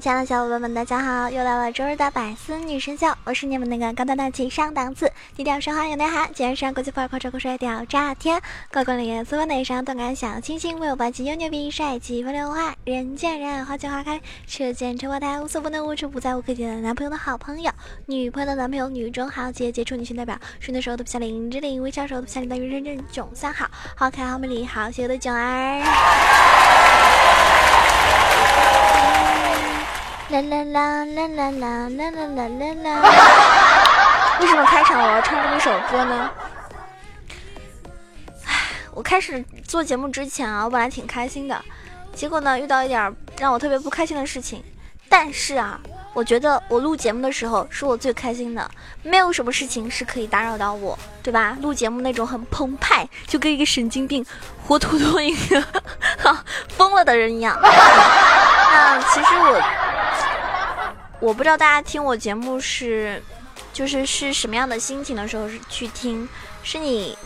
亲爱的小伙伴们，大家好！又到了周日的百思女神秀，我是你们那个高端大气上档次、低调奢华有内涵、今日上国际范儿、夸张酷帅屌炸天、高光亮眼、四方内伤、动感小清新、威武霸气又牛逼、帅气风流坏、人见人爱、花见花开、车见车爆胎、无所不能、无处不在、无可替代的男朋友的好朋友、女朋友的男朋友、女中豪杰、杰出女性代表、顺的时候都不像林志玲，微笑时候都不像林黛玉，认真囧三好，好可爱、好美丽、好邪恶的囧儿。啦啦啦啦啦啦啦啦啦啦！为什么开场我要唱这么一首歌呢？唉，我开始做节目之前啊，我本来挺开心的，结果呢遇到一点让我特别不开心的事情。但是啊，我觉得我录节目的时候是我最开心的，没有什么事情是可以打扰到我，对吧？录节目那种很澎湃，就跟一个神经病、活脱脱一个哈疯了的人一样。那 其实我。我不知道大家听我节目是，就是是什么样的心情的时候是去听，是你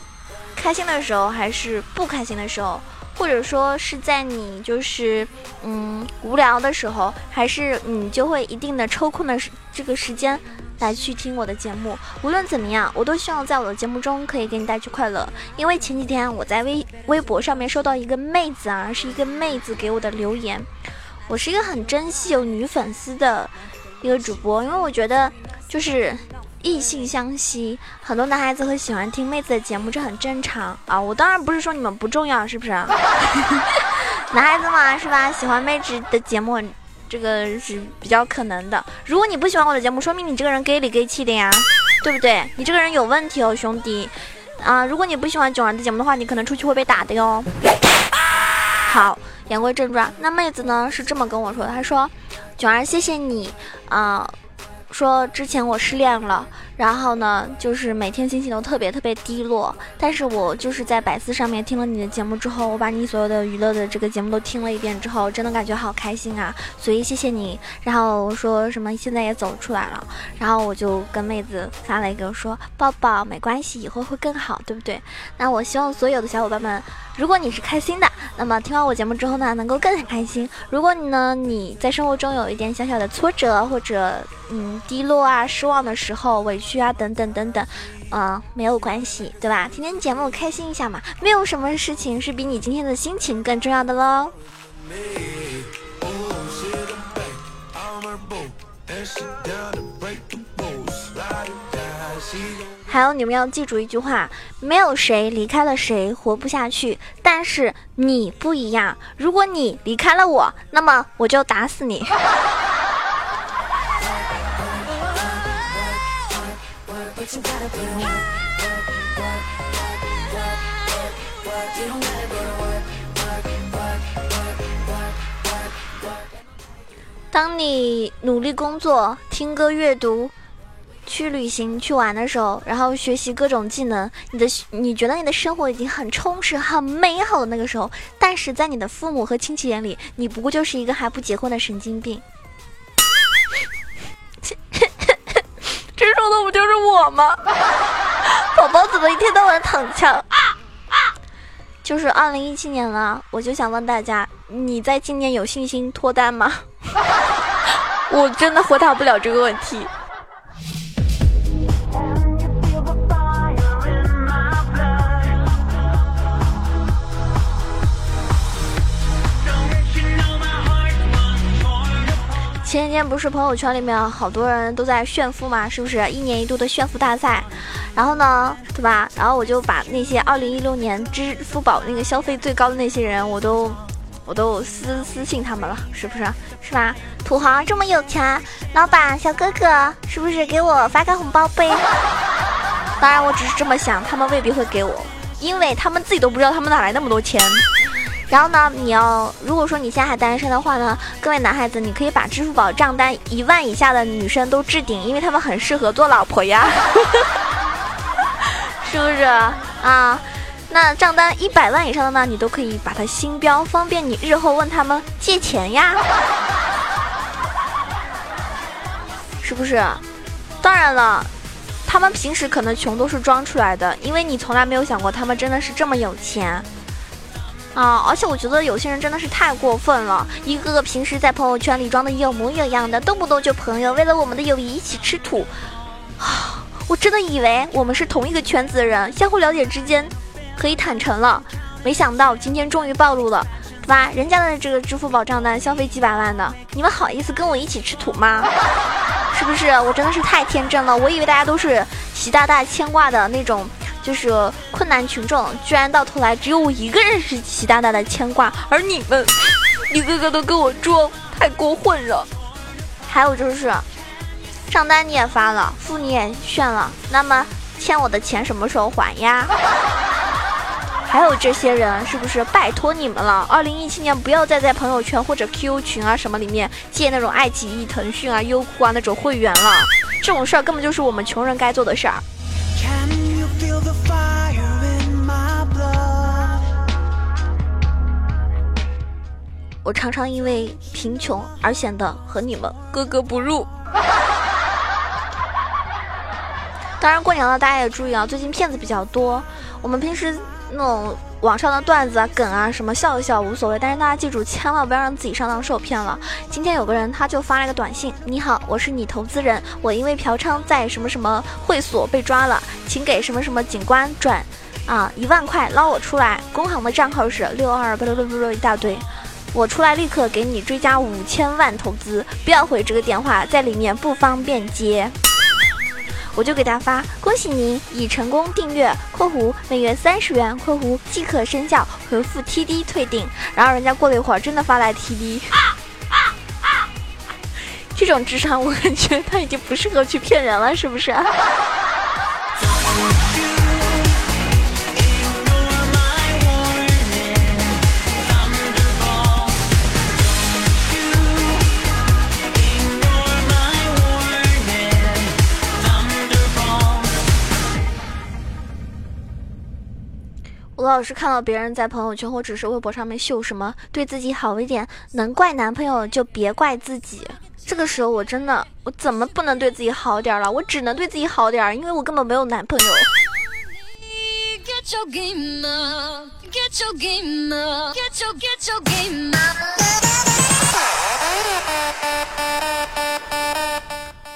开心的时候，还是不开心的时候，或者说是在你就是嗯无聊的时候，还是你就会一定的抽空的这个时间来去听我的节目。无论怎么样，我都希望在我的节目中可以给你带去快乐。因为前几天我在微微博上面收到一个妹子啊，是一个妹子给我的留言，我是一个很珍惜有女粉丝的。一个主播，因为我觉得就是异性相吸，很多男孩子会喜欢听妹子的节目，这很正常啊。我当然不是说你们不重要，是不是？男孩子嘛，是吧？喜欢妹子的节目，这个是比较可能的。如果你不喜欢我的节目，说明你这个人 gay 里 gay 气的呀，对不对？你这个人有问题哦，兄弟啊！如果你不喜欢囧儿的节目的话，你可能出去会被打的哟。好，言归正传，那妹子呢是这么跟我说的，她说。囧儿，谢谢你，啊，说之前我失恋了。然后呢，就是每天心情都特别特别低落。但是我就是在百思上面听了你的节目之后，我把你所有的娱乐的这个节目都听了一遍之后，真的感觉好开心啊！所以谢谢你。然后说什么现在也走出来了，然后我就跟妹子发了一个说抱抱，没关系，以后会更好，对不对？那我希望所有的小伙伴们，如果你是开心的，那么听完我节目之后呢，能够更开心。如果你呢你在生活中有一点小小的挫折或者嗯低落啊、失望的时候，委屈。啊，等等等等，嗯，没有关系，对吧？听听节目开心一下嘛，没有什么事情是比你今天的心情更重要的喽。还有，你们要记住一句话：没有谁离开了谁活不下去，但是你不一样。如果你离开了我，那么我就打死你。当你努力工作、听歌、阅读、去旅行、去玩的时候，然后学习各种技能，你的你觉得你的生活已经很充实、很美好的那个时候，但是在你的父母和亲戚眼里，你不过就是一个还不结婚的神经病。这说的不就是我吗？宝宝怎么一天到晚躺枪？就是二零一七年了，我就想问大家，你在今年有信心脱单吗？我真的回答不了这个问题。前几天不是朋友圈里面好多人都在炫富嘛，是不是一年一度的炫富大赛？然后呢，对吧？然后我就把那些二零一六年支付宝那个消费最高的那些人，我都我都私私信他们了，是不是？是吧？土豪这么有钱，老板小哥哥是不是给我发个红包呗？当然我只是这么想，他们未必会给我，因为他们自己都不知道他们哪来那么多钱。然后呢，你要如果说你现在还单身的话呢，各位男孩子，你可以把支付宝账单一万以下的女生都置顶，因为他们很适合做老婆呀，是不是啊？那账单一百万以上的呢，你都可以把它星标，方便你日后问他们借钱呀，是不是？当然了，他们平时可能穷都是装出来的，因为你从来没有想过他们真的是这么有钱啊！而且我觉得有些人真的是太过分了，一个个平时在朋友圈里装的有模有样的，动不动就朋友，为了我们的友谊一起吃土啊！我真的以为我们是同一个圈子的人，相互了解之间。可以坦诚了，没想到今天终于暴露了，对吧？人家的这个支付宝账单消费几百万的，你们好意思跟我一起吃土吗？是不是？我真的是太天真了，我以为大家都是习大大牵挂的那种，就是困难群众，居然到头来只有我一个人是习大大的牵挂，而你们一个个都跟我装，太过分了。还有就是，账单你也发了，付你也炫了，那么欠我的钱什么时候还呀？还有这些人，是不是拜托你们了？二零一七年不要再在朋友圈或者 QQ 群啊什么里面借那种爱奇艺、腾讯啊、优酷啊那种会员了，这种事儿根本就是我们穷人该做的事儿。我常常因为贫穷而显得和你们格格不入。当然过年了，大家也注意啊，最近骗子比较多，我们平时。那种网上的段子啊、梗啊，什么笑一笑无所谓，但是大家记住，千万不要让自己上当受骗了。今天有个人他就发了一个短信：“你好，我是你投资人，我因为嫖娼在什么什么会所被抓了，请给什么什么警官转啊一万块捞我出来。工行的账号是六二八六六六一大堆，我出来立刻给你追加五千万投资，不要回这个电话，在里面不方便接。”我就给他发，恭喜您已成功订阅（括弧每月三十元）（括弧即可生效），回复 TD 退订。然后人家过了一会儿，真的发来 TD。这种智商，我感觉他已经不适合去骗人了，是不是？我老是看到别人在朋友圈或者是微博上面秀什么对自己好一点，能怪男朋友就别怪自己。这个时候我真的，我怎么不能对自己好点了？我只能对自己好点，因为我根本没有男朋友。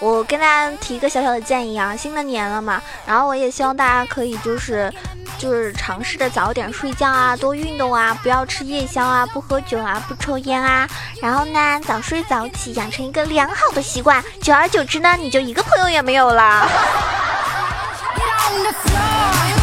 我跟大家提一个小小的建议啊，新的年了嘛，然后我也希望大家可以就是。就是尝试着早点睡觉啊，多运动啊，不要吃夜宵啊，不喝酒啊，不抽烟啊，然后呢，早睡早起，养成一个良好的习惯，久而久之呢，你就一个朋友也没有了。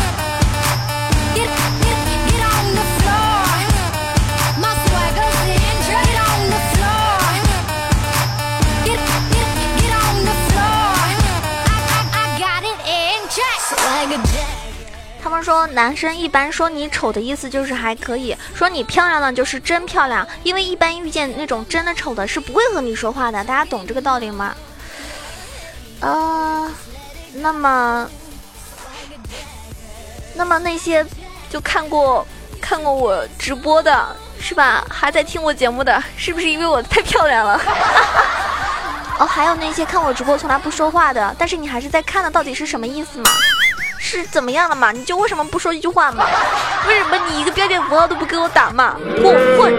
们说男生一般说你丑的意思就是还可以说你漂亮呢就是真漂亮，因为一般遇见那种真的丑的是不会和你说话的，大家懂这个道理吗？呃，那么，那么那些就看过看过我直播的是吧？还在听我节目的是不是因为我太漂亮了？哦，还有那些看我直播从来不说话的，但是你还是在看的，到底是什么意思嘛？是怎么样了嘛？你就为什么不说一句话嘛？为什么你一个标点符号都不给我打嘛？过分！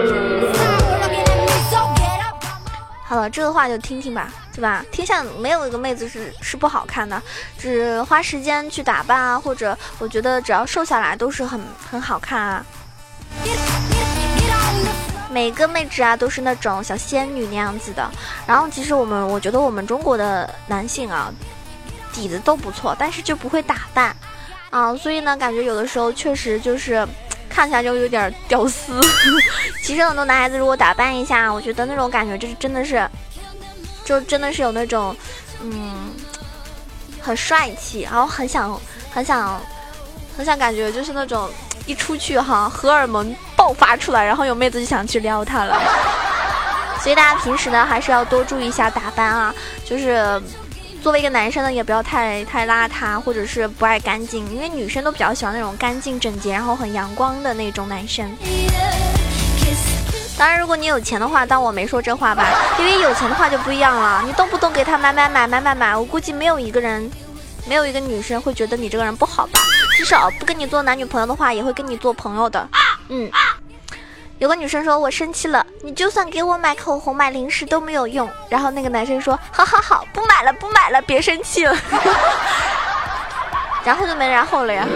好了，这个话就听听吧，对吧？天下没有一个妹子是是不好看的，只花时间去打扮啊，或者我觉得只要瘦下来都是很很好看啊。每个妹纸啊都是那种小仙女那样子的。然后其实我们，我觉得我们中国的男性啊。底子都不错，但是就不会打扮，啊，所以呢，感觉有的时候确实就是看起来就有点屌丝。其实很多男孩子如果打扮一下，我觉得那种感觉就是真的是，就真的是有那种，嗯，很帅气，然后很想很想很想感觉就是那种一出去哈，荷尔蒙爆发出来，然后有妹子就想去撩他了。所以大家平时呢还是要多注意一下打扮啊，就是作为一个男生呢也不要太太邋遢，或者是不爱干净，因为女生都比较喜欢那种干净整洁，然后很阳光的那种男生。当然，如果你有钱的话，当我没说这话吧，因为有钱的话就不一样了，你动不动给他买买买买买买，我估计没有一个人，没有一个女生会觉得你这个人不好吧？至少不跟你做男女朋友的话，也会跟你做朋友的。嗯，有个女生说我生气了，你就算给我买口红、买零食都没有用。然后那个男生说好好好，不买了不买了，别生气了。然后就没然后了呀。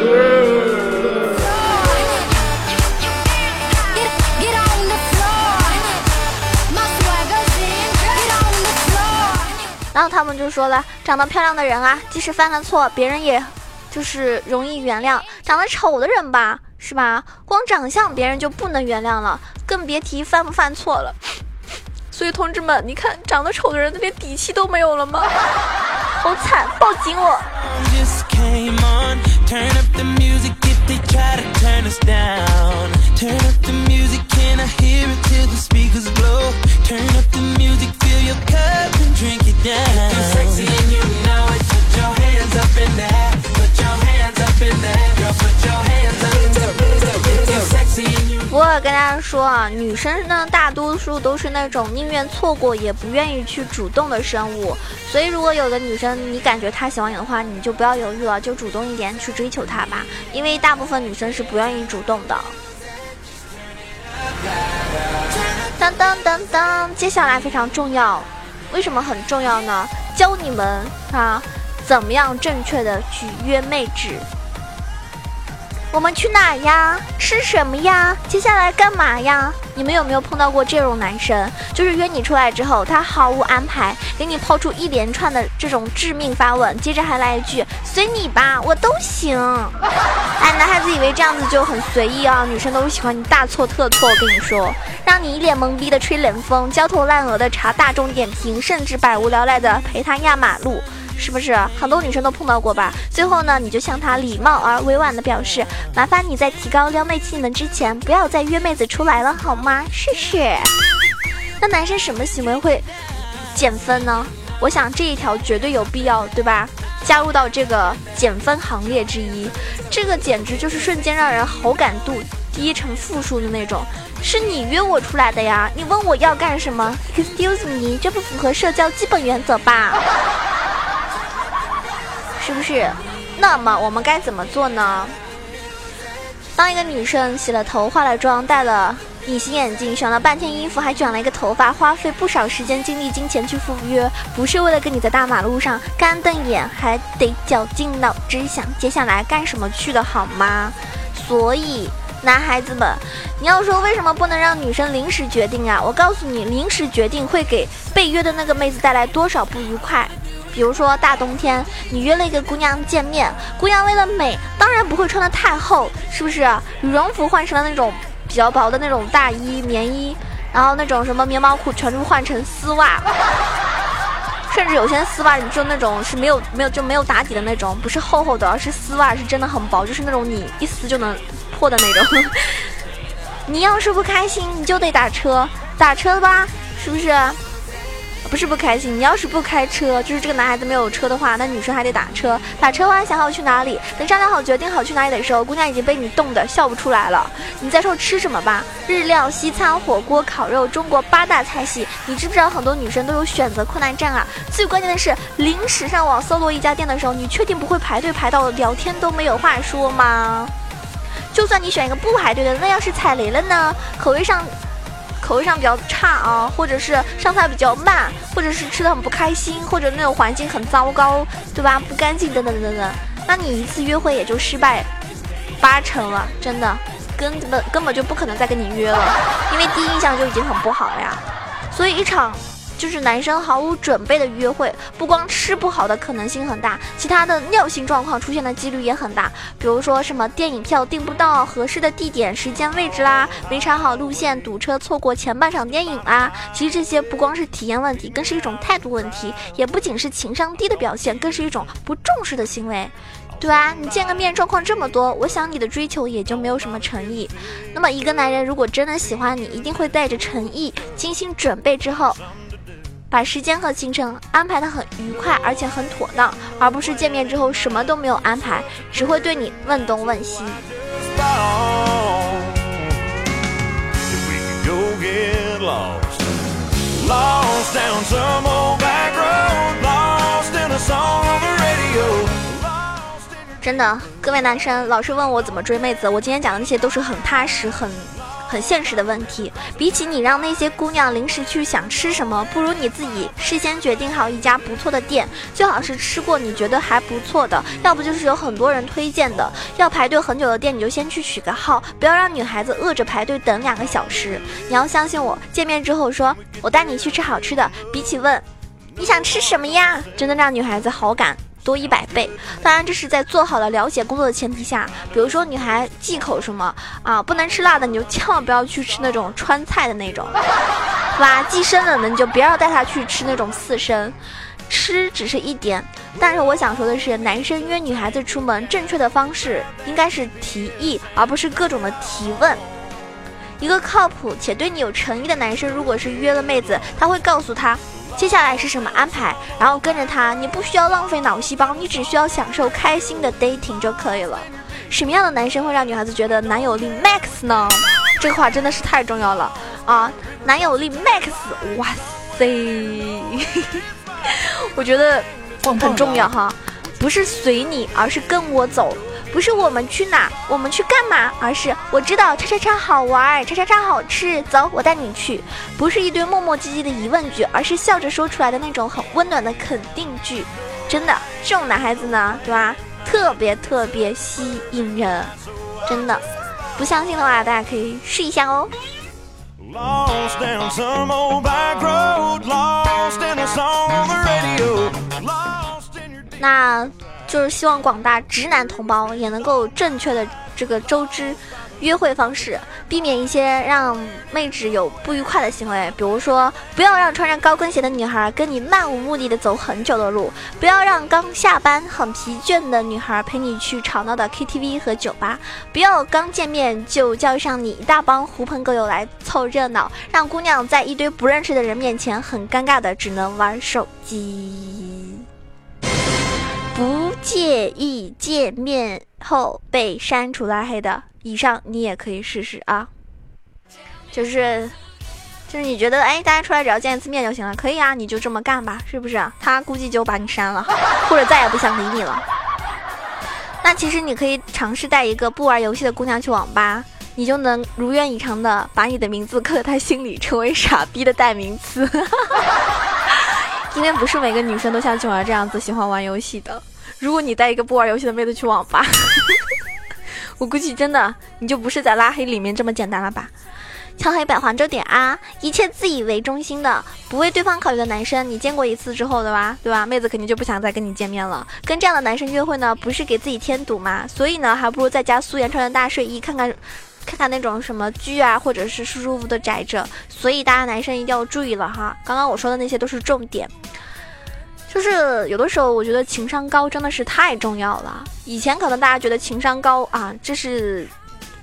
然后他们就说了，长得漂亮的人啊，即使犯了错，别人也就是容易原谅；长得丑的人吧，是吧？光长相别人就不能原谅了，更别提犯不犯错了。所以同志们，你看长得丑的人，连底气都没有了吗？好惨！抱紧我！不过跟大家说啊，女生呢大多数都是那种宁愿错过也不愿意去主动的生物，所以如果有的女生你感觉她喜欢你的话，你就不要犹豫了，就主动一点去追求她吧，因为大部分女生是不愿意主动的。当当当当，接下来非常重要，为什么很重要呢？教你们啊，怎么样正确的去约妹纸。我们去哪呀？吃什么呀？接下来干嘛呀？你们有没有碰到过这种男生？就是约你出来之后，他毫无安排，给你抛出一连串的这种致命发问，接着还来一句“随你吧，我都行”。哎，男孩子以为这样子就很随意啊，女生都喜欢你大错特错。我跟你说，让你一脸懵逼的吹冷风，焦头烂额的查大众点评，甚至百无聊赖的陪他压马路。是不是很多女生都碰到过吧？最后呢，你就向他礼貌而委婉的表示，麻烦你在提高撩妹技能之前，不要再约妹子出来了，好吗？谢谢。那男生什么行为会减分呢？我想这一条绝对有必要，对吧？加入到这个减分行列之一，这个简直就是瞬间让人好感度低成负数的那种。是你约我出来的呀？你问我要干什么？Excuse me，这不符合社交基本原则吧？是不是？那么我们该怎么做呢？当一个女生洗了头、化了妆、戴了隐形眼镜、选了半天衣服，还卷了一个头发，花费不少时间、精力、金钱去赴约，不是为了跟你在大马路上干瞪眼，还得绞尽脑汁想接下来干什么去的好吗？所以，男孩子们，你要说为什么不能让女生临时决定啊？我告诉你，临时决定会给被约的那个妹子带来多少不愉快。比如说大冬天，你约了一个姑娘见面，姑娘为了美，当然不会穿的太厚，是不是？羽绒服换成了那种比较薄的那种大衣、棉衣，然后那种什么棉毛裤全部换成丝袜，甚至有些丝袜就那种是没有没有就没有打底的那种，不是厚厚的，而是丝袜，是真的很薄，就是那种你一撕就能破的那种。你要是不开心，你就得打车，打车吧，是不是？不是不开心，你要是不开车，就是这个男孩子没有车的话，那女生还得打车。打车完想好去哪里，等商量好决定好去哪里的时候，姑娘已经被你冻得笑不出来了。你再说吃什么吧，日料、西餐、火锅、烤肉，中国八大菜系。你知不知道很多女生都有选择困难症啊？最关键的是，临时上网搜罗一家店的时候，你确定不会排队排到聊天都没有话说吗？就算你选一个不排队的，那要是踩雷了呢？口味上。口味上比较差啊，或者是上菜比较慢，或者是吃的很不开心，或者那种环境很糟糕，对吧？不干净等等等等，那你一次约会也就失败八成了，真的，根本根本就不可能再跟你约了，因为第一印象就已经很不好了呀。所以一场。就是男生毫无准备的约会，不光吃不好的可能性很大，其他的尿性状况出现的几率也很大。比如说什么电影票订不到合适的地点、时间、位置啦，没查好路线，堵车错过前半场电影啦。其实这些不光是体验问题，更是一种态度问题，也不仅是情商低的表现，更是一种不重视的行为。对啊？你见个面状况这么多，我想你的追求也就没有什么诚意。那么一个男人如果真的喜欢你，一定会带着诚意、精心准备之后，把时间和行程安排的很愉快，而且很妥当，而不是见面之后什么都没有安排，只会对你问东问西。真的，各位男生老是问我怎么追妹子，我今天讲的那些都是很踏实、很很现实的问题。比起你让那些姑娘临时去想吃什么，不如你自己事先决定好一家不错的店，最好是吃过你觉得还不错的，要不就是有很多人推荐的。要排队很久的店，你就先去取个号，不要让女孩子饿着排队等两个小时。你要相信我，见面之后说我带你去吃好吃的，比起问你想吃什么呀，真的让女孩子好感。多一百倍，当然这是在做好了了解工作的前提下。比如说女孩忌口什么啊，不能吃辣的，你就千万不要去吃那种川菜的那种，是吧？忌生冷的你就不要带她去吃那种刺身。吃只是一点，但是我想说的是，男生约女孩子出门正确的方式应该是提议，而不是各种的提问。一个靠谱且对你有诚意的男生，如果是约了妹子，他会告诉她。接下来是什么安排？然后跟着他，你不需要浪费脑细胞，你只需要享受开心的 dating 就可以了。什么样的男生会让女孩子觉得男友力 max 呢？这话真的是太重要了啊！男友力 max，哇塞，我觉得很重要哈，不是随你，而是跟我走。不是我们去哪，我们去干嘛，而是我知道叉叉叉好玩，叉叉叉好吃，走，我带你去。不是一堆磨磨唧唧的疑问句，而是笑着说出来的那种很温暖的肯定句。真的，这种男孩子呢，对吧？特别特别吸引人，真的。不相信的话，大家可以试一下哦。那。就是希望广大直男同胞也能够正确的这个周知约会方式，避免一些让妹纸有不愉快的行为。比如说，不要让穿着高跟鞋的女孩跟你漫无目的的走很久的路；不要让刚下班很疲倦的女孩陪你去吵闹的 KTV 和酒吧；不要刚见面就叫上你一大帮狐朋狗友来凑热闹，让姑娘在一堆不认识的人面前很尴尬的只能玩手机。不介意见面后被删除拉黑的，以上你也可以试试啊。就是，就是你觉得，哎，大家出来只要见一次面就行了，可以啊，你就这么干吧，是不是？他估计就把你删了，或者再也不想理你了。那其实你可以尝试带一个不玩游戏的姑娘去网吧，你就能如愿以偿的把你的名字刻在她心里，成为傻逼的代名词。因为不是每个女生都像囧儿这样子喜欢玩游戏的。如果你带一个不玩游戏的妹子去网吧，我估计真的你就不是在拉黑里面这么简单了吧？敲黑板黄州点啊！一切自以为中心的、不为对方考虑的男生，你见过一次之后的吧？对吧？妹子肯定就不想再跟你见面了。跟这样的男生约会呢，不是给自己添堵吗？所以呢，还不如在家素颜穿着大睡衣，看看。看看那种什么剧啊，或者是舒舒服服的宅着，所以大家男生一定要注意了哈。刚刚我说的那些都是重点，就是有的时候我觉得情商高真的是太重要了。以前可能大家觉得情商高啊，这是。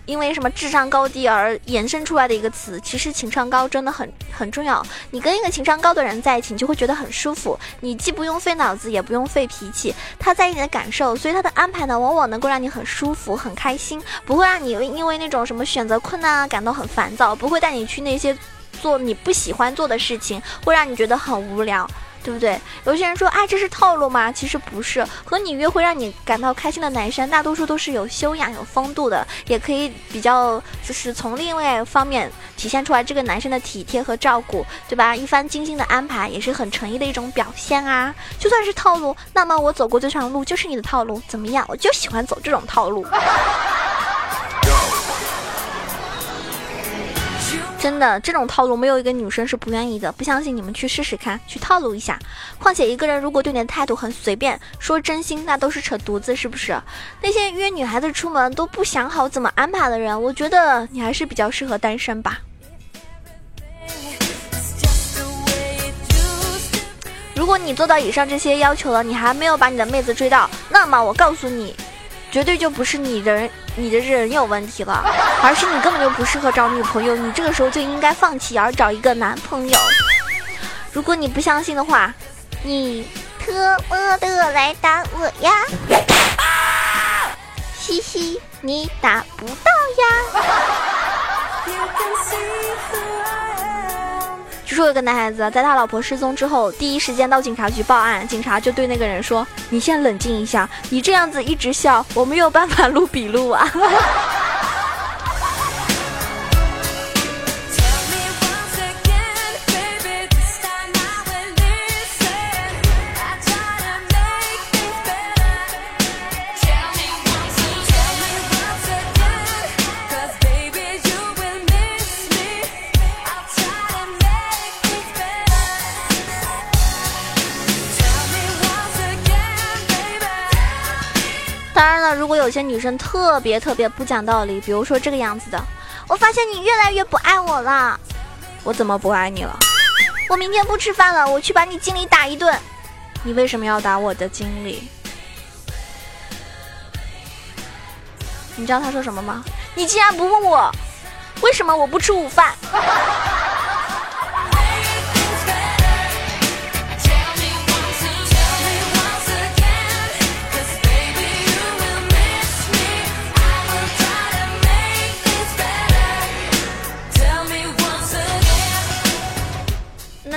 因为什么智商高低而衍生出来的一个词，其实情商高真的很很重要。你跟一个情商高的人在一起，你就会觉得很舒服。你既不用费脑子，也不用费脾气，他在意你的感受，所以他的安排呢，往往能够让你很舒服、很开心，不会让你因为那种什么选择困难啊感到很烦躁，不会带你去那些做你不喜欢做的事情，会让你觉得很无聊。对不对？有些人说，哎，这是套路吗？其实不是。和你约会让你感到开心的男生，大多数都是有修养、有风度的，也可以比较，就是从另外方面体现出来这个男生的体贴和照顾，对吧？一番精心的安排，也是很诚意的一种表现啊。就算是套路，那么我走过这条路就是你的套路，怎么样？我就喜欢走这种套路。真的，这种套路没有一个女生是不愿意的。不相信你们去试试看，去套路一下。况且一个人如果对你的态度很随便，说真心那都是扯犊子，是不是？那些约女孩子出门都不想好怎么安排的人，我觉得你还是比较适合单身吧。如果你做到以上这些要求了，你还没有把你的妹子追到，那么我告诉你，绝对就不是你人，你的人有问题了，而是你根本就不适合找女朋友。你这个时候就应该放弃，而找一个男朋友。如果你不相信的话，你特么的来打我呀！嘻嘻，你打不到呀。据说有个男孩子在他老婆失踪之后，第一时间到警察局报案，警察就对那个人说：“你先冷静一下，你这样子一直笑，我没有办法录笔录啊。” 有些女生特别特别不讲道理，比如说这个样子的，我发现你越来越不爱我了。我怎么不爱你了？我明天不吃饭了，我去把你经理打一顿。你为什么要打我的经理？你知道他说什么吗？你竟然不问我，为什么我不吃午饭？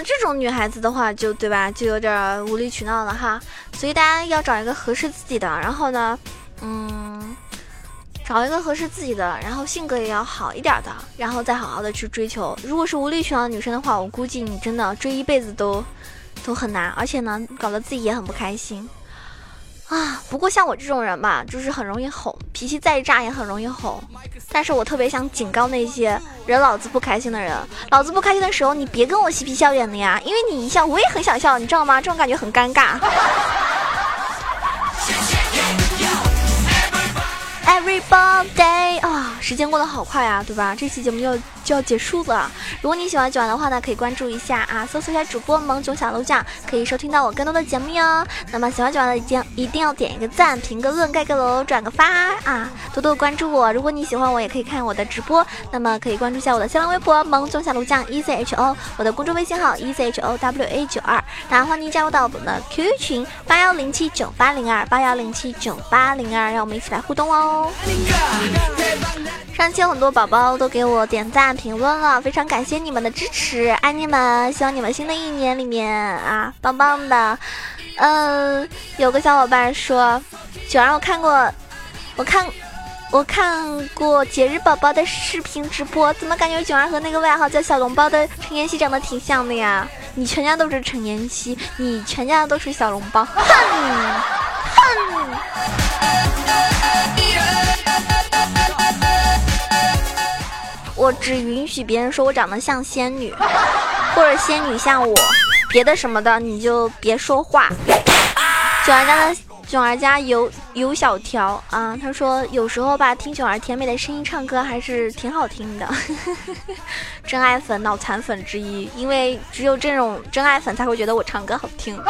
这种女孩子的话，就对吧，就有点无理取闹了哈。所以大家要找一个合适自己的，然后呢，嗯，找一个合适自己的，然后性格也要好一点的，然后再好好的去追求。如果是无理取闹的女生的话，我估计你真的追一辈子都都很难，而且呢，搞得自己也很不开心。啊，不过像我这种人吧，就是很容易吼，脾气再炸也很容易吼。但是我特别想警告那些惹老子不开心的人，老子不开心的时候，你别跟我嬉皮笑脸的呀，因为你一笑，我也很想笑，你知道吗？这种感觉很尴尬。Everybody 啊，时间过得好快啊，对吧？这期节目要就要结束了。如果你喜欢九儿的话呢，可以关注一下啊，搜索一下主播萌囧小楼酱，可以收听到我更多的节目哟。那么喜欢九儿的一定一定要点一个赞，评个论，盖个楼，转个发啊，多多关注我。如果你喜欢我，也可以看我的直播，那么可以关注一下我的新浪微博萌囧小楼酱 E C H O，我的公众微信号 E C H O W A 九二，然后欢迎加入到我们的 QQ 群八幺零七九八零二八幺零七九八零二，让我们一起来互动哦。上期有很多宝宝都给我点赞评论了，非常感谢你们的支持，爱你们！希望你们新的一年里面啊，棒棒的。嗯，有个小伙伴说，九儿我看过，我看我看过节日宝宝的视频直播，怎么感觉九儿和那个外号叫小笼包的陈妍希长得挺像的呀？你全家都是陈妍希，你全家都是小笼包，哼哼。我只允许别人说我长得像仙女，或者仙女像我，别的什么的你就别说话。囧儿家的囧儿家有有小条啊，他说有时候吧，听囧儿甜美的声音唱歌还是挺好听的。真爱粉、脑残粉之一，因为只有这种真爱粉才会觉得我唱歌好听。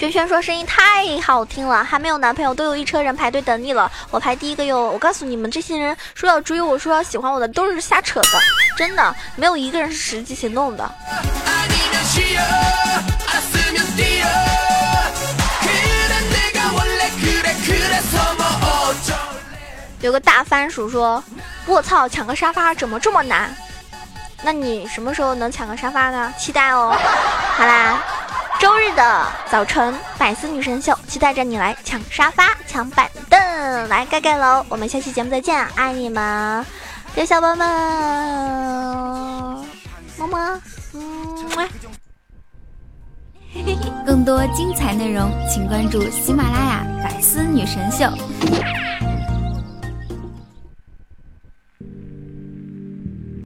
轩轩说声音太好听了，还没有男朋友，都有一车人排队等你了，我排第一个哟。我告诉你们，这些人说要追我，说要喜欢我的，都是瞎扯的，真的没有一个人是实际行动的。有个大番薯说：“我操，抢个沙发怎么这么难？那你什么时候能抢个沙发呢？期待哦。好啦。”周日的早晨，百思女神秀，期待着你来抢沙发、抢板凳，来盖盖楼。我们下期节目再见，爱你们，小小宝们，么么，嗯。更多精彩内容，请关注喜马拉雅百思女神秀。